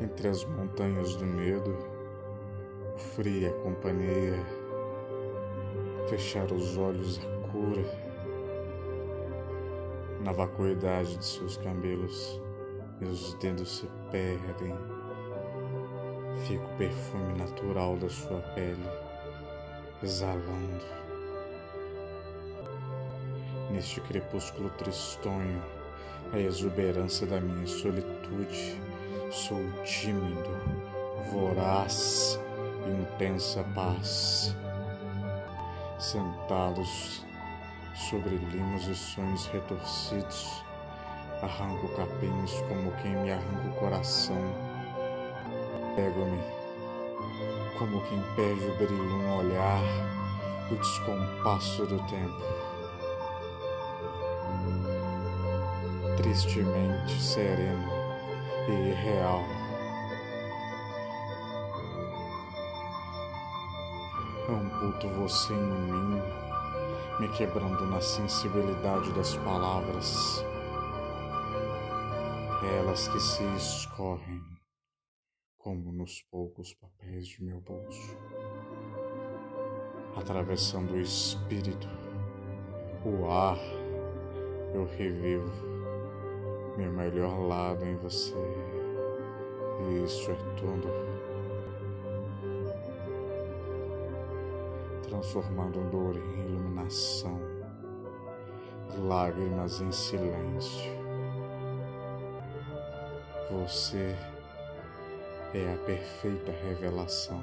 Entre as montanhas do medo, o frio e a companhia, fechar os olhos a cura. Na vacuidade de seus cabelos, meus dedos se perdem. Fica o perfume natural da sua pele, exalando. Neste crepúsculo tristonho, a exuberância da minha solitude, sou tímido, voraz, intensa paz. Sentados sobre limos e sonhos retorcidos, arranco capinhos como quem me arranca o coração. Pego-me como quem perde o brilho no olhar, o descompasso do tempo. Tristemente sereno e irreal. Amputo você em mim, me quebrando na sensibilidade das palavras, elas que se escorrem como nos poucos papéis de meu bolso, atravessando o espírito, o ar, eu revivo meu melhor lado em você, isso é tudo. transformando dor em iluminação, lágrimas em silêncio. Você é a perfeita revelação.